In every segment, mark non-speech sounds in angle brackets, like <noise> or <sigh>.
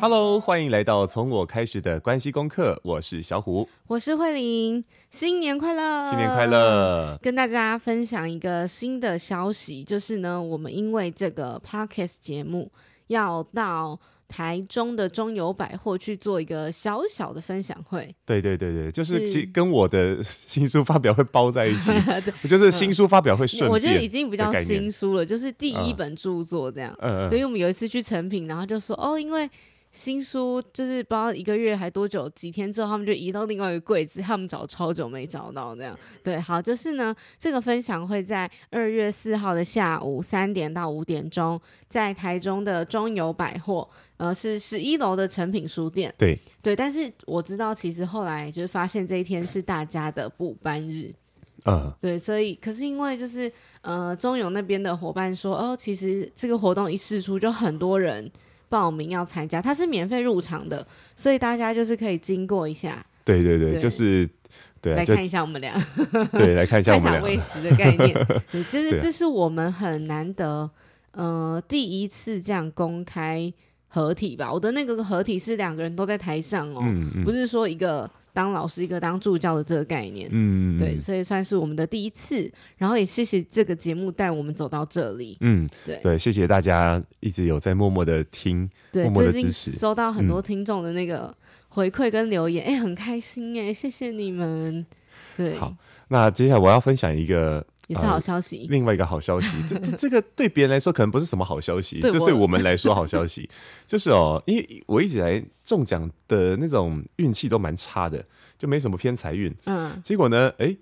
Hello，欢迎来到从我开始的关系功课。我是小虎，我是慧玲，新年快乐！新年快乐！跟大家分享一个新的消息，就是呢，我们因为这个 Podcast 节目要到台中的中友百货去做一个小小的分享会。对对对对，就是其跟我的 <laughs> 新书发表会包在一起，<laughs> 就是新书发表会顺。我觉得已经比较新书了，就是第一本著作这样。嗯嗯。所以我们有一次去成品，然后就说哦，因为。新书就是不知道一个月还多久，几天之后他们就移到另外一个柜子，他们找超久没找到，这样对。好，就是呢，这个分享会在二月四号的下午三点到五点钟，在台中的中友百货，呃，是十一楼的成品书店。对对，但是我知道，其实后来就是发现这一天是大家的补班日，嗯，对，所以可是因为就是呃中友那边的伙伴说，哦，其实这个活动一试出，就很多人。报名要参加，它是免费入场的，所以大家就是可以经过一下。对对对，对就是 <laughs> 对，来看一下我们俩。对，来看一下我们俩。喂食的概念，<laughs> 对，就是这是我们很难得，呃，第一次这样公开合体吧。我的那个合体是两个人都在台上哦，嗯嗯，不是说一个。当老师一个当助教的这个概念，嗯，对，所以算是我们的第一次，然后也谢谢这个节目带我们走到这里，嗯，对。对，谢谢大家一直有在默默的听，对，默默的支持，收到很多听众的那个回馈跟留言，哎、嗯，很开心哎，谢谢你们，对，好，那接下来我要分享一个。也是好消息。呃、另外一个好消息，<laughs> 这这这个对别人来说可能不是什么好消息，这对，对我们来说好消息，<laughs> 就是哦，因为我一直来中奖的那种运气都蛮差的，就没什么偏财运。嗯。结果呢，哎，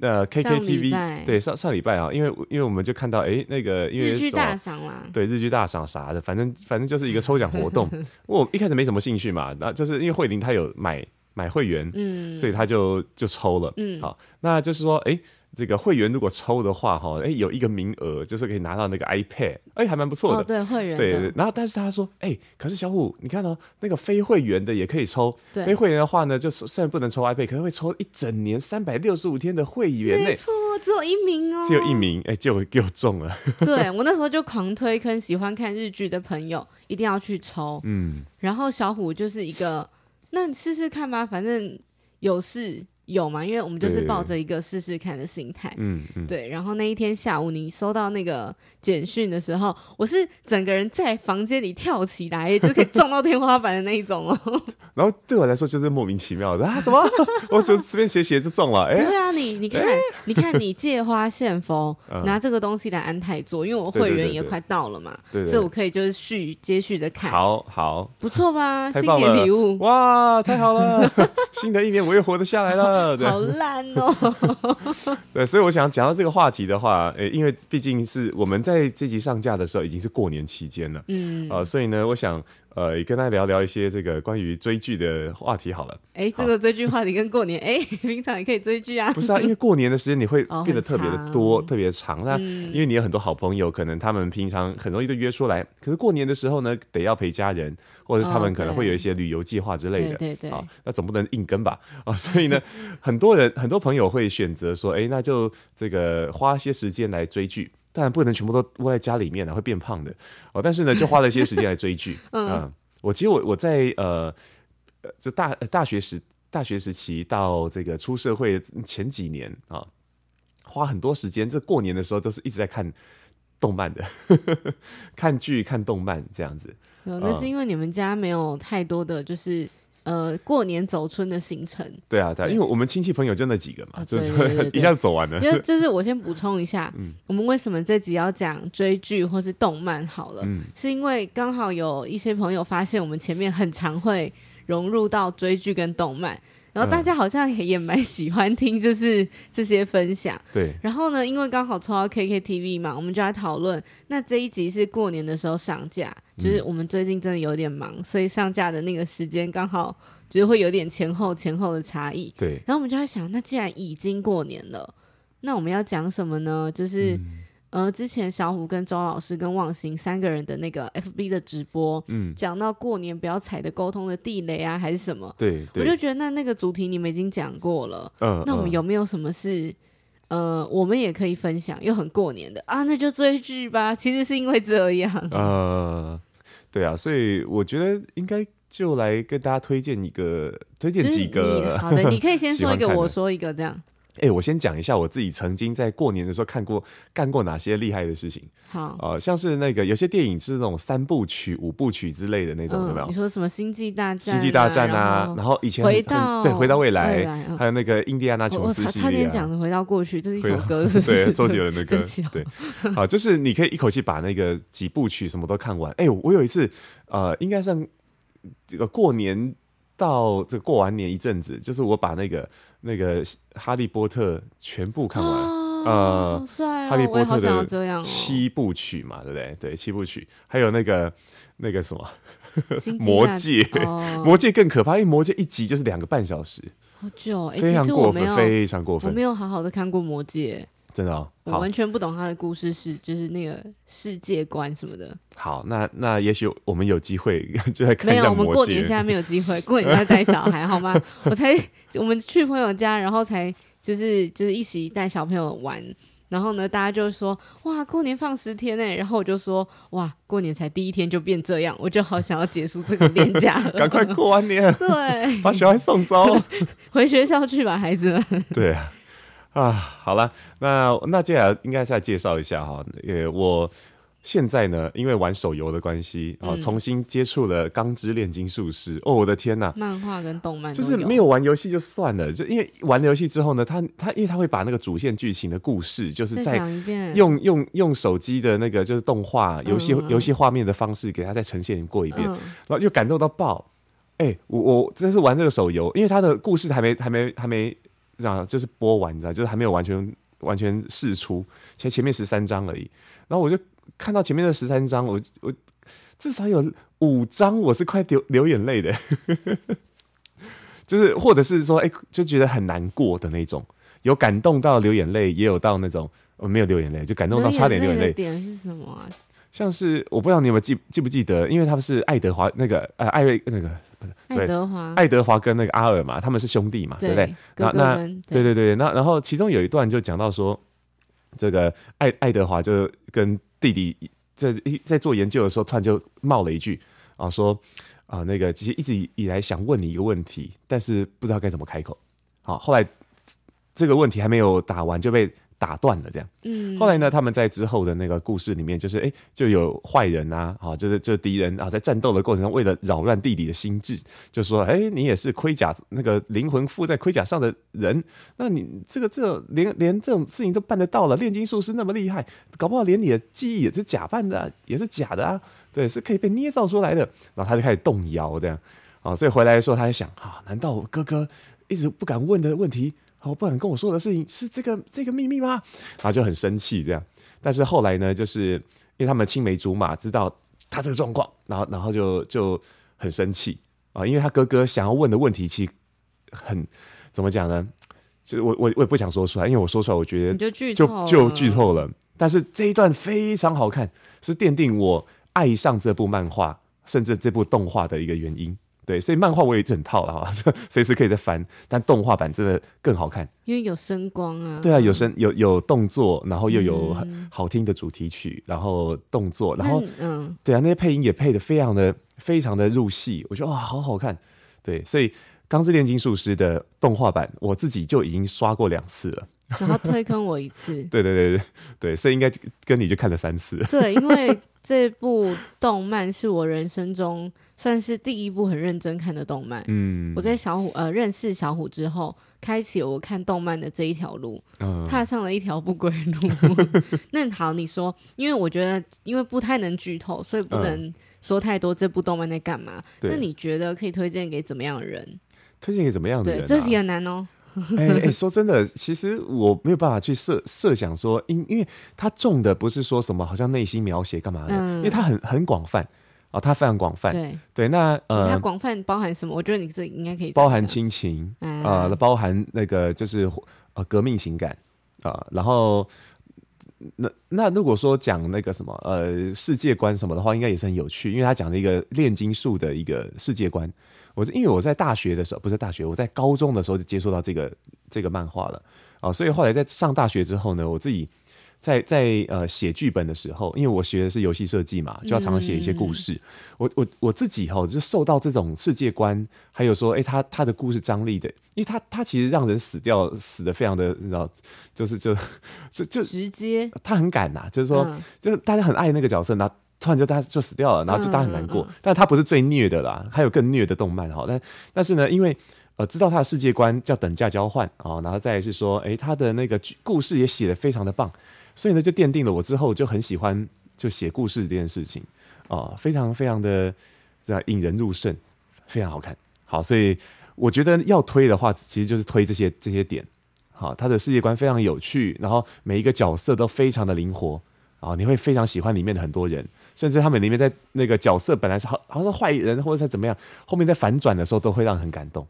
呃，KKTV 对上上礼拜啊，因为因为我们就看到哎那个因为日剧大赏啦，对日剧大赏啥的，反正反正就是一个抽奖活动。<laughs> 我一开始没什么兴趣嘛，那就是因为慧玲她有买买会员，嗯，所以他就就抽了。嗯。好，那就是说哎。这个会员如果抽的话，哈，哎，有一个名额，就是可以拿到那个 iPad，哎，还蛮不错的。哦，对，会员。对对。然后，但是他说，哎，可是小虎，你看哦，那个非会员的也可以抽。非会员的话呢，就虽然不能抽 iPad，可能会抽一整年三百六十五天的会员。没错，只有一名哦。只有一名，哎，就给我中了。对，我那时候就狂推坑喜欢看日剧的朋友一定要去抽。嗯。然后小虎就是一个，那你试试看吧，反正有事。有嘛？因为我们就是抱着一个试试看的心态，嗯嗯，对。然后那一天下午，你收到那个简讯的时候，我是整个人在房间里跳起来，就可以撞到天花板的那一种哦。<laughs> 然后对我来说就是莫名其妙的啊，什么？<laughs> 我就随便写写就中了。哎，对啊，你你看，你看你借花献佛，拿这个东西来安泰做，因为我会员也快到了嘛，对，所以我可以就是续接续的看。好好，不错吧？新年礼物哇，太好了！<laughs> 新的一年我又活得下来了。对好烂哦！<laughs> 对，所以我想讲到这个话题的话，诶，因为毕竟是我们在这集上架的时候已经是过年期间了，嗯，啊、呃，所以呢，我想。呃，也跟他聊聊一些这个关于追剧的话题好了。哎，这个追剧话题跟过年，哎，<laughs> 平常也可以追剧啊。不是啊，因为过年的时间你会变得特别的多，<laughs> 特别长。那因为你有很多好朋友，可能他们平常很容易就约出来，可是过年的时候呢，得要陪家人，或者是他们可能会有一些旅游计划之类的。对对。啊，那总不能硬跟吧？啊，所以呢，<laughs> 很多人很多朋友会选择说，哎，那就这个花些时间来追剧。当然不能全部都窝在家里面了，会变胖的哦。但是呢，就花了一些时间来追剧。<laughs> 嗯。嗯我其实我我在呃呃，这大大学时大学时期到这个出社会前几年啊，花很多时间。这过年的时候都是一直在看动漫的，呵 <laughs> 呵看剧看动漫这样子。有，那是因为你们家没有太多的就是。呃，过年走春的行程。对啊，对啊，因为我们亲戚朋友就那几个嘛，啊、就是一下子走完了。就就是我先补充一下，<laughs> 嗯，我们为什么这集要讲追剧或是动漫好了？嗯，是因为刚好有一些朋友发现我们前面很常会融入到追剧跟动漫。然后大家好像也也蛮喜欢听，就是这些分享。对。然后呢，因为刚好抽到 KKTV 嘛，我们就来讨论。那这一集是过年的时候上架，就是我们最近真的有点忙，嗯、所以上架的那个时间刚好就是会有点前后前后的差异。对。然后我们就在想，那既然已经过年了，那我们要讲什么呢？就是。嗯呃，之前小虎跟周老师跟望行三个人的那个 FB 的直播，嗯，讲到过年不要踩的沟通的地雷啊，还是什么？对，对，我就觉得那那个主题你们已经讲过了，嗯，那我们有没有什么是，呃，我们也可以分享又很过年的啊？那就追剧吧。其实是因为这样，呃，对啊，所以我觉得应该就来跟大家推荐一个，推荐几个。好的，你可以先说一个，我说一个，这样。哎、欸，我先讲一下我自己曾经在过年的时候看过、干过哪些厉害的事情。好，呃，像是那个有些电影是那种三部曲、五部曲之类的那种，嗯、有没有？你说什么星际大战、啊？星际大战啊，然后以前回到对回到未来，未来嗯、还有那个印第安纳琼斯系列、差点讲回到过去，这是一首歌 <laughs> 是不是，对，周杰伦的 <laughs> 歌。对，好，就是你可以一口气把那个几部曲什么都看完。哎、欸，我有一次，呃，应该算这个过年。到这过完年一阵子，就是我把那个那个哈利波特全部看完，哦、呃，哦、哈利波特的七部曲嘛，对不对？对，七部曲，还有那个那个什么？魔戒，哦、<laughs> 魔戒更可怕，因为魔戒一集就是两个半小时，好久，欸、非常过分，非常过分，我没有好好的看过魔戒。真的哦，我完全不懂他的故事是就是那个世界观什么的。好，那那也许我们有机会 <laughs> 就来看一下。没有，我们过年现在没有机会，<laughs> 过年在带小孩好吗？<laughs> 我才我们去朋友家，然后才就是就是一起带小朋友玩，然后呢，大家就说哇，过年放十天哎，然后我就说哇，过年才第一天就变这样，我就好想要结束这个年假了，赶快过完年，对，把小孩送走，回学校去吧，孩子们。对啊。啊，好了，那那接下来应该再介绍一下哈，呃，我现在呢，因为玩手游的关系啊，重新接触了《钢之炼金术师》。哦，我的天呐，漫画跟动漫就是没有玩游戏就算了，就因为玩了游戏之后呢，他他因为他会把那个主线剧情的故事，就是在用用用手机的那个就是动画游戏游戏画面的方式给他再呈现过一遍，然后就感动到爆。哎，我我真是玩这个手游，因为他的故事还没还没还没。这样就是播完，你知道，就是还没有完全完全释出，前前面十三章而已。然后我就看到前面的十三章，我我至少有五章我是快流流眼泪的，<laughs> 就是或者是说，哎、欸，就觉得很难过的那种，有感动到流眼泪，也有到那种我没有流眼泪，就感动到差点流眼泪。的点是什么啊？像是我不知道你有没有记记不记得，因为他们是爱德华那个呃艾瑞那个不是爱德华爱德华跟那个阿尔嘛，他们是兄弟嘛，对，对不对？那那对对对，那然后其中有一段就讲到说，这个爱爱德华就跟弟弟在在做研究的时候，突然就冒了一句啊，说啊那个其实一直以来想问你一个问题，但是不知道该怎么开口。好，后来这个问题还没有打完就被。打断了，这样。嗯，后来呢，他们在之后的那个故事里面，就是哎，就有坏人呐，啊，就是这敌人啊，在战斗的过程中，为了扰乱弟弟的心智，就说，哎，你也是盔甲那个灵魂附在盔甲上的人，那你这个这个、连连这种事情都办得到了，炼金术师那么厉害，搞不好连你的记忆也是假扮的、啊，也是假的啊，对，是可以被捏造出来的。然后他就开始动摇，这样，啊，所以回来的时候，他就想，啊，难道我哥哥一直不敢问的问题？我不敢跟我说的事情是这个这个秘密吗？然后就很生气这样。但是后来呢，就是因为他们青梅竹马，知道他这个状况，然后然后就就很生气啊，因为他哥哥想要问的问题，其实很怎么讲呢？就是我我我也不想说出来，因为我说出来，我觉得就就就剧透了。但是这一段非常好看，是奠定我爱上这部漫画，甚至这部动画的一个原因。对，所以漫画我也整套了哈，<laughs> 随时可以再翻。但动画版真的更好看，因为有声光啊。对啊，有声有有动作，然后又有很好听的主题曲，然后动作，然后嗯，对啊，那些配音也配的非常的非常的入戏，我觉得哇，好好看。对，所以《钢之炼金术师》的动画版，我自己就已经刷过两次了。<laughs> 然后推坑我一次。对对对对对，所以应该跟你就看了三次。对，因为这部动漫是我人生中。算是第一部很认真看的动漫。嗯，我在小虎呃认识小虎之后，开启了我看动漫的这一条路，嗯、踏上了一条不归路。<laughs> 那好，你说，因为我觉得，因为不太能剧透，所以不能说太多。这部动漫在干嘛？嗯、那你觉得可以推荐给怎么样的人？推荐给怎么样的人、啊？对，这题很难哦。哎哎、欸欸，说真的，其实我没有办法去设设想说，因因为它重的不是说什么，好像内心描写干嘛的，嗯、因为它很很广泛。哦，它非常广泛，对对，那呃，它广泛包含什么？我觉得你这应该可以包含亲情，啊、呃，包含那个就是呃革命情感啊、呃，然后那那如果说讲那个什么呃世界观什么的话，应该也是很有趣，因为他讲了一个炼金术的一个世界观。我是因为我在大学的时候，不是大学，我在高中的时候就接触到这个这个漫画了啊、呃，所以后来在上大学之后呢，我自己。在在呃写剧本的时候，因为我学的是游戏设计嘛，就要常常写一些故事。嗯、我我我自己哈，就受到这种世界观，还有说，哎、欸，他他的故事张力的，因为他他其实让人死掉死的非常的，你知道，就是就就就直接，他很敢呐，就是说，嗯、就是大家很爱那个角色，然后突然就大家就死掉了，然后就大家很难过。但他不是最虐的啦，还有更虐的动漫哈。但但是呢，因为呃知道他的世界观叫等价交换啊，然后再来是说，哎、欸，他的那个故事也写的非常的棒。所以呢，就奠定了我之后就很喜欢就写故事这件事情啊，非常非常的这样引人入胜，非常好看。好，所以我觉得要推的话，其实就是推这些这些点。好，他的世界观非常有趣，然后每一个角色都非常的灵活啊，你会非常喜欢里面的很多人，甚至他们里面在那个角色本来是好好像是坏人或者是怎么样，后面在反转的时候都会让人很感动，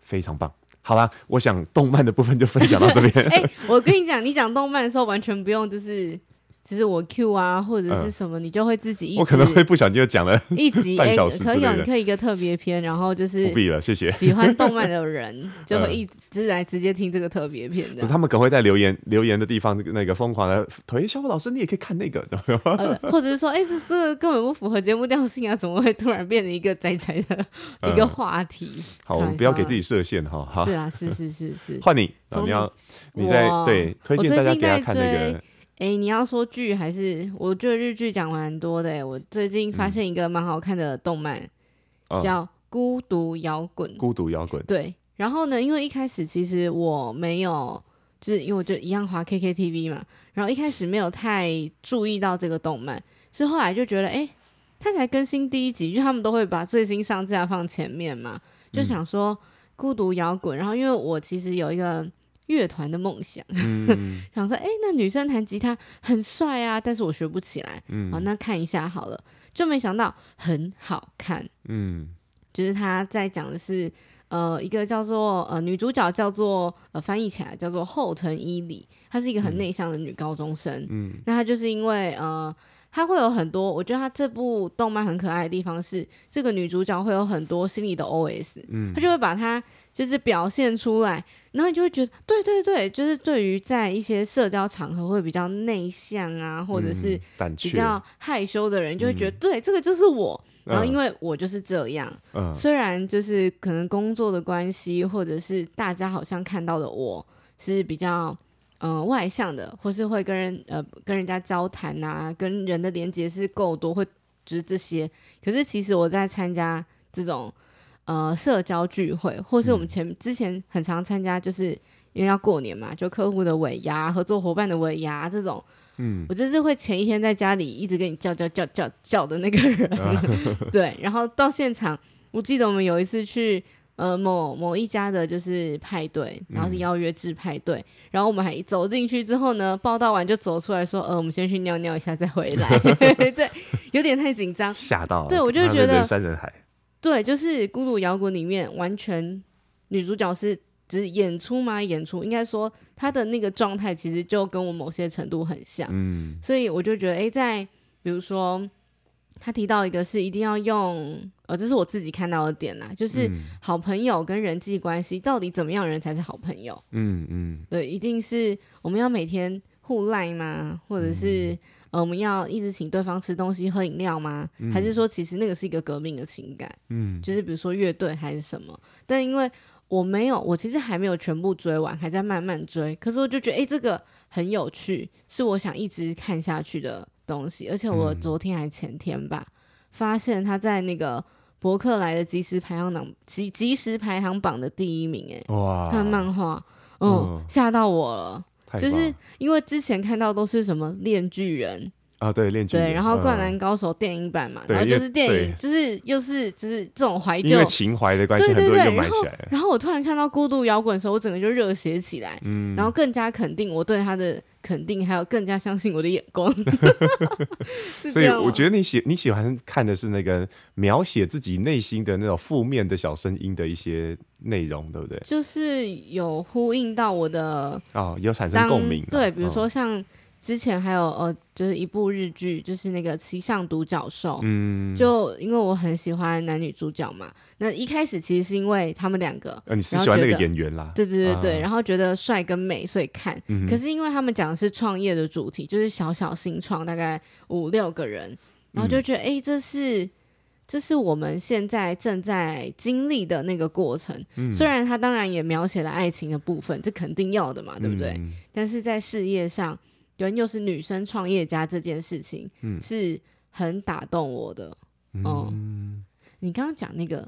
非常棒。好啦，我想动漫的部分就分享到这边。<laughs> 哎、我跟你讲，你讲动漫的时候完全不用就是。其实我 Q 啊，或者是什么，你就会自己一。我可能会不小心就讲了 <laughs> 一集半小时，可以可以一个特别篇，然后就是不必了，谢谢。喜欢动漫的人就会一直来直接听这个特别篇的。他们可能会在留言留言的地方那个疯狂的推，小虎老师你也可以看那个，<laughs> 或者是说，哎，这这个根本不符合节目调性啊，怎么会突然变成一个宅宅的 <laughs> 一个话题？好，我们不要给自己设限哈。好，是啊，是是是是。换你，你要你在对推荐大家给他看那个。哎、欸，你要说剧还是？我觉得日剧讲蛮多的。哎，我最近发现一个蛮好看的动漫，嗯、叫《孤独摇滚》。孤独摇滚。对。然后呢，因为一开始其实我没有，就是因为我就一样滑 KKTV 嘛，然后一开始没有太注意到这个动漫，是后来就觉得，哎、欸，它才更新第一集，就他们都会把最新上架放前面嘛，就想说《孤独摇滚》。然后因为我其实有一个。乐团的梦想，嗯、<laughs> 想说，哎、欸，那女生弹吉他很帅啊，但是我学不起来，嗯，好，那看一下好了，就没想到很好看，嗯，就是他在讲的是，呃，一个叫做呃女主角叫做呃翻译起来叫做后藤伊里，她是一个很内向的女高中生，嗯，那她就是因为呃，她会有很多，我觉得她这部动漫很可爱的地方是，这个女主角会有很多心里的 OS，嗯，她就会把她就是表现出来。然后你就会觉得，对对对，就是对于在一些社交场合会比较内向啊，或者是比较害羞的人，就会觉得，对，这个就是我。然后因为我就是这样，虽然就是可能工作的关系，或者是大家好像看到的我是比较嗯外向的，或是会跟人呃跟人家交谈啊，跟人的连接是够多，会就是这些。可是其实我在参加这种。呃，社交聚会，或是我们前、嗯、之前很常参加，就是因为要过年嘛，就客户的尾牙、合作伙伴的尾牙这种，嗯，我就是会前一天在家里一直跟你叫叫叫叫叫的那个人，啊、<laughs> <laughs> 对，然后到现场，我记得我们有一次去呃某某一家的就是派对，然后是邀约制派对，嗯、然后我们还一走进去之后呢，报道完就走出来说，呃，我们先去尿尿一下再回来，<laughs> 对，有点太紧张，吓到了，对我就觉得人山人海。对，就是《孤独摇滚》里面，完全女主角是只是演出嘛，演出应该说她的那个状态其实就跟我某些程度很像，嗯，所以我就觉得，哎，在比如说他提到一个是一定要用，呃，这是我自己看到的点啦，就是好朋友跟人际关系到底怎么样人才是好朋友？嗯嗯，对，一定是我们要每天互赖吗？或者是？嗯呃，我们要一直请对方吃东西、喝饮料吗？嗯、还是说，其实那个是一个革命的情感？嗯，就是比如说乐队还是什么？但因为我没有，我其实还没有全部追完，还在慢慢追。可是我就觉得，哎、欸，这个很有趣，是我想一直看下去的东西。而且我昨天还前天吧，嗯、发现他在那个博客来的即时排行榜即即时排行榜的第一名、欸。哎，哇，看漫画，嗯，吓、嗯、到我了。就是因为之前看到都是什么链锯人啊，对链锯人，对，然后灌篮高手电影版嘛，然后就是电影，就是又是就是这种怀旧，因为情怀的关系，很多人就买起来了。然后我突然看到孤独摇滚的时候，我整个就热血起来，嗯，然后更加肯定我对他的肯定，还有更加相信我的眼光。<laughs> 所以我觉得你喜你喜欢看的是那个描写自己内心的那种负面的小声音的一些内容，对不对？就是有呼应到我的哦，有产生共鸣。对，比如说像之前还有呃，就是一部日剧，就是那个《骑上独角兽》。嗯，就因为我很喜欢男女主角嘛，那一开始其实是因为他们两个，呃，你是喜欢那个演员啦？对对对对，啊、然后觉得帅跟美，所以看。嗯、可是因为他们讲的是创业的主题，就是小小新创，大概五六个人，然后就觉得，哎、嗯，这是。这是我们现在正在经历的那个过程，嗯、虽然他当然也描写了爱情的部分，这肯定要的嘛，对不对？嗯、但是在事业上，人又是女生创业家这件事情，嗯、是很打动我的。哦、嗯，你刚刚讲那个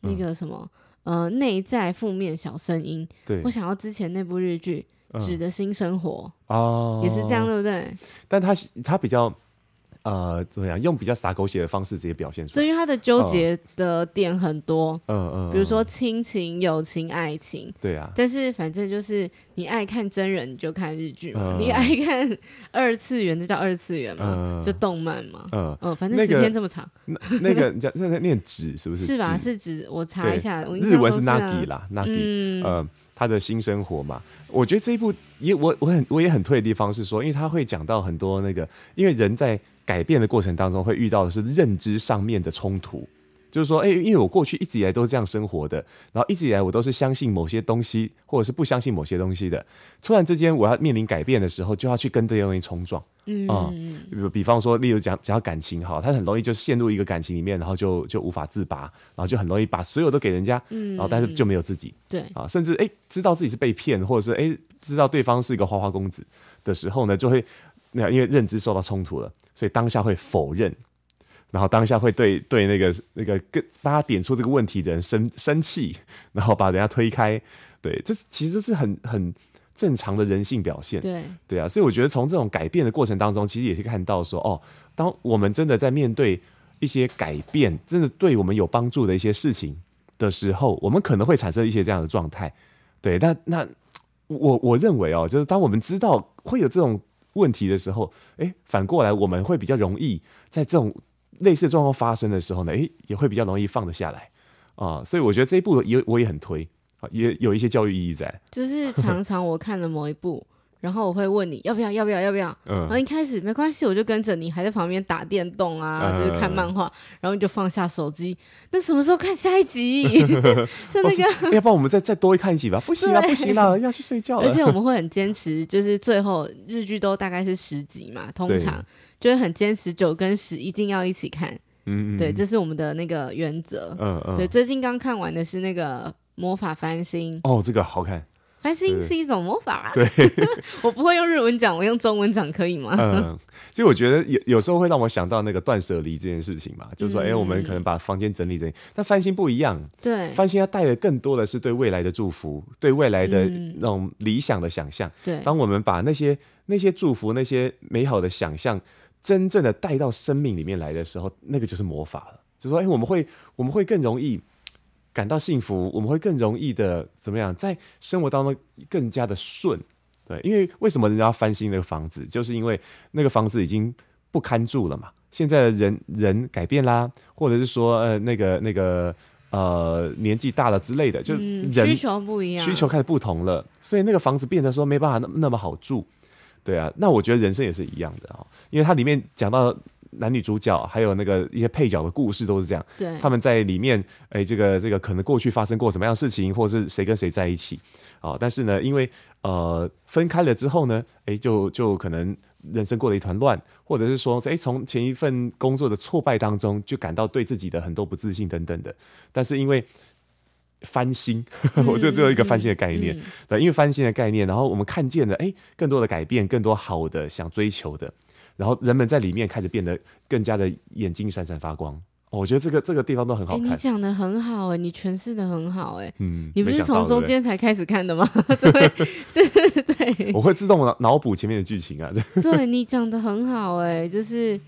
那个什么，嗯、呃，内在负面小声音，对我想到之前那部日剧《纸的新生活》哦，也是这样，对不对？但他他比较。呃，怎么样？用比较洒狗血的方式直接表现出来。对，因为他的纠结的点很多，嗯嗯，比如说亲情、友情、爱情，对啊。但是反正就是你爱看真人你就看日剧嘛，你爱看二次元就叫二次元嘛，就动漫嘛，嗯嗯，反正时间这么长。<laughs> 那那个那在念纸是不是？是吧？是纸，我查一下，日文是 Nagi 啦，Nagi，嗯，他的新生活嘛。我觉得这一部也我我很我也很推的地方是说，因为他会讲到很多那个，因为人在。改变的过程当中，会遇到的是认知上面的冲突，就是说，哎，因为我过去一直以来都是这样生活的，然后一直以来我都是相信某些东西，或者是不相信某些东西的，突然之间我要面临改变的时候，就要去跟这些东西冲撞，嗯，比比方说，例如讲讲到感情哈，他很容易就陷入一个感情里面，然后就就无法自拔，然后就很容易把所有都给人家，然后但是就没有自己，对，啊，甚至哎知道自己是被骗，或者是哎知道对方是一个花花公子的时候呢，就会。那因为认知受到冲突了，所以当下会否认，然后当下会对对那个那个跟帮他点出这个问题的人生生气，<laughs> 然后把人家推开。对，这其实是很很正常的人性表现。对对啊，所以我觉得从这种改变的过程当中，其实也可以看到说，哦，当我们真的在面对一些改变，真的对我们有帮助的一些事情的时候，我们可能会产生一些这样的状态。对，那那我我认为哦，就是当我们知道会有这种。问题的时候，诶，反过来我们会比较容易在这种类似状况发生的时候呢，诶，也会比较容易放得下来啊。所以我觉得这一部也我也很推，也有一些教育意义在。就是常常我看了某一部。然后我会问你要不要，要不要，要不要？嗯，然后一开始没关系，我就跟着你，还在旁边打电动啊，就是看漫画，然后你就放下手机。那什么时候看下一集？<laughs> <laughs> 就那个，要不然我们再再多看一集吧？不行啊，不行了，<laughs> 要去睡觉了。而且我们会很坚持，就是最后日剧都大概是十集嘛，通常就会很坚持九跟十一定要一起看。嗯，对，这是我们的那个原则。嗯嗯，对，最近刚看完的是那个魔法翻新。哦，这个好看。翻新是一种魔法，对，<laughs> 我不会用日文讲，我用中文讲可以吗？嗯，<laughs> 其实我觉得有有时候会让我想到那个断舍离这件事情嘛，就是说，哎、嗯欸，我们可能把房间整理整理，但翻新不一样，对，翻新要带的更多的是对未来的祝福，对未来的那种理想的想象。对、嗯，当我们把那些那些祝福、那些美好的想象，真正的带到生命里面来的时候，那个就是魔法了。就是说，哎、欸，我们会我们会更容易。感到幸福，我们会更容易的怎么样，在生活当中更加的顺，对，因为为什么人家要翻新那个房子，就是因为那个房子已经不堪住了嘛。现在的人人改变啦，或者是说呃那个那个呃年纪大了之类的，就人需求不一样，需求开始不同了，所以那个房子变得说没办法那那么好住，对啊。那我觉得人生也是一样的啊，因为它里面讲到。男女主角还有那个一些配角的故事都是这样，对，他们在里面，哎、欸，这个这个可能过去发生过什么样的事情，或者是谁跟谁在一起，啊、哦，但是呢，因为呃分开了之后呢，哎、欸，就就可能人生过了一团乱，或者是说，哎、欸，从前一份工作的挫败当中，就感到对自己的很多不自信等等的，但是因为翻新，嗯、<laughs> 我就只有一个翻新的概念，嗯、对，因为翻新的概念，然后我们看见了，哎、欸，更多的改变，更多好的想追求的。然后人们在里面开始变得更加的眼睛闪闪发光。哦，我觉得这个这个地方都很好看。欸、你讲的很好哎，你诠释的很好哎。嗯，你不是从中间才开始看的吗？对对对。<laughs> <laughs> 我会自动脑脑补前面的剧情啊。<laughs> 对，你讲的很好哎，就是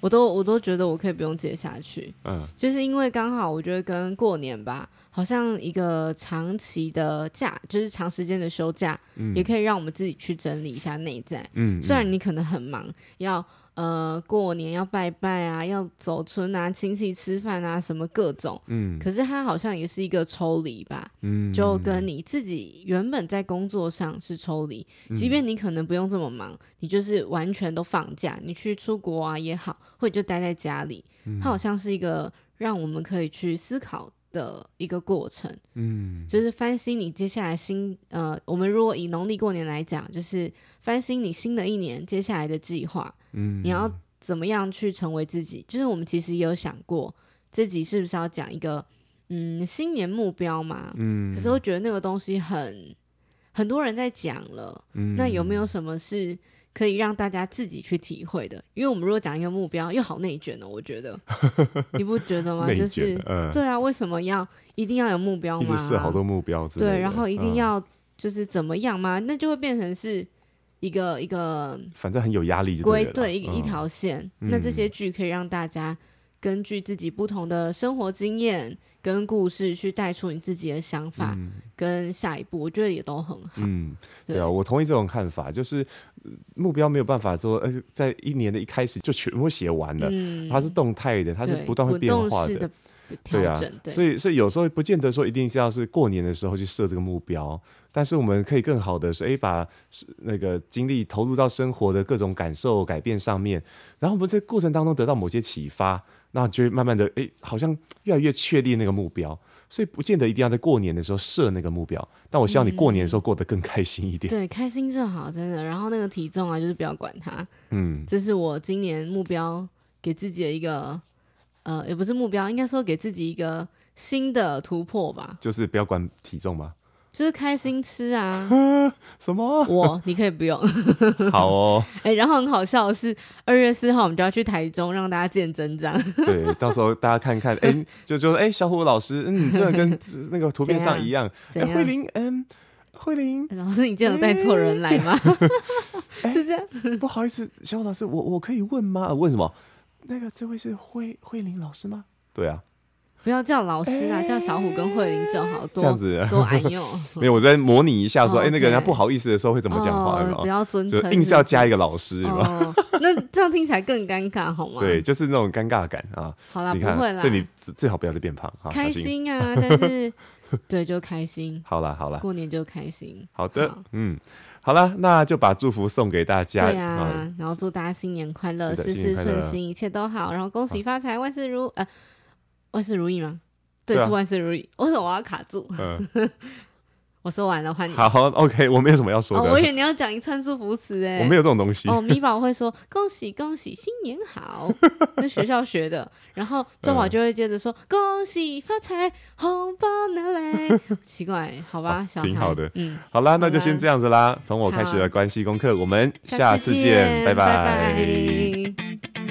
我都我都觉得我可以不用接下去。嗯，就是因为刚好我觉得跟过年吧。好像一个长期的假，就是长时间的休假，嗯、也可以让我们自己去整理一下内在。嗯，嗯，虽然你可能很忙，要。呃，过年要拜拜啊，要走村啊，亲戚吃饭啊，什么各种。嗯，可是它好像也是一个抽离吧。嗯，就跟你自己原本在工作上是抽离，嗯，即便你可能不用这么忙，你就是完全都放假，你去出国啊也好，或者就待在家里，嗯，它好像是一个让我们可以去思考的一个过程。嗯，就是翻新你接下来新呃，我们如果以农历过年来讲，就是翻新你新的一年接下来的计划。嗯，你要怎么样去成为自己？就是我们其实也有想过，自己是不是要讲一个嗯新年目标嘛？嗯，可是我觉得那个东西很很多人在讲了，嗯，那有没有什么是可以让大家自己去体会的？因为我们如果讲一个目标，又好内卷呢，我觉得 <laughs> 你不觉得吗？就是、呃、对啊，为什么要一定要有目标吗？设好多目标，对，然后一定要就是怎么样吗？嗯、那就会变成是。一个一个，反正很有压力就对了。规对一一条线，嗯、那这些剧可以让大家根据自己不同的生活经验跟故事去带出你自己的想法，跟下一步，我觉得也都很好。嗯，对啊，我同意这种看法，就是目标没有办法说，呃，在一年的一开始就全部写完了，嗯、它是动态的，它是不断会变化的。对啊，对所以所以有时候不见得说一定是要是过年的时候去设这个目标，但是我们可以更好的说，哎，把那个精力投入到生活的各种感受改变上面，然后我们在过程当中得到某些启发，那就会慢慢的，哎，好像越来越确立那个目标。所以不见得一定要在过年的时候设那个目标，但我希望你过年的时候过得更开心一点。嗯、对，开心就好，真的。然后那个体重啊，就是不要管它。嗯，这是我今年目标给自己的一个。呃，也不是目标，应该说给自己一个新的突破吧。就是不要管体重吗？就是开心吃啊。<laughs> 什么？我你可以不用。<laughs> 好哦。<laughs> 哎、欸，然后很好笑的是，二月四号我们就要去台中，让大家见真章。对，到时候大家看看，哎、欸，就就说，哎、欸，小虎老师，嗯，真的跟那个图片上一样。哎，慧玲，嗯，慧玲，老师，你今天有带错人来吗？欸、是这样。不好意思，小虎老师，我我可以问吗？问什么？那个，这位是慧慧玲老师吗？对啊，不要叫老师啊，欸、叫小虎跟慧玲就好，多这样子多爱用。<laughs> 没有，我在模拟一下，说，哎、oh, 那个人家不好意思的时候会怎么讲话？哦、不要尊称，就硬是要加一个老师，哦、那这样听起来更尴尬，好吗？对，就是那种尴尬感啊。好啦，不会啦，所以你最好不要再变胖。开心啊，但是 <laughs> 对，就开心。好啦，好啦，过年就开心。好的，嗯。好了，那就把祝福送给大家。对啊，嗯、然后祝大家新年快乐，事事顺心，一切都好。然后恭喜发财，万事如呃，万事如意吗？对，对啊、是万事如意。为什么我要卡住？嗯 <laughs> 我说完了，换你。好，OK，我没有什么要说的。哦、我以为你要讲一串祝福词哎，我没有这种东西。哦，米宝会说恭喜恭喜新年好，<laughs> 跟学校学的。然后周宝就会接着说、嗯、恭喜发财，红包拿来。<laughs> 奇怪，好吧，小孩挺好的。嗯，好啦，那就先这样子啦。从我开始的关系功课，我们下次见，拜拜。拜拜。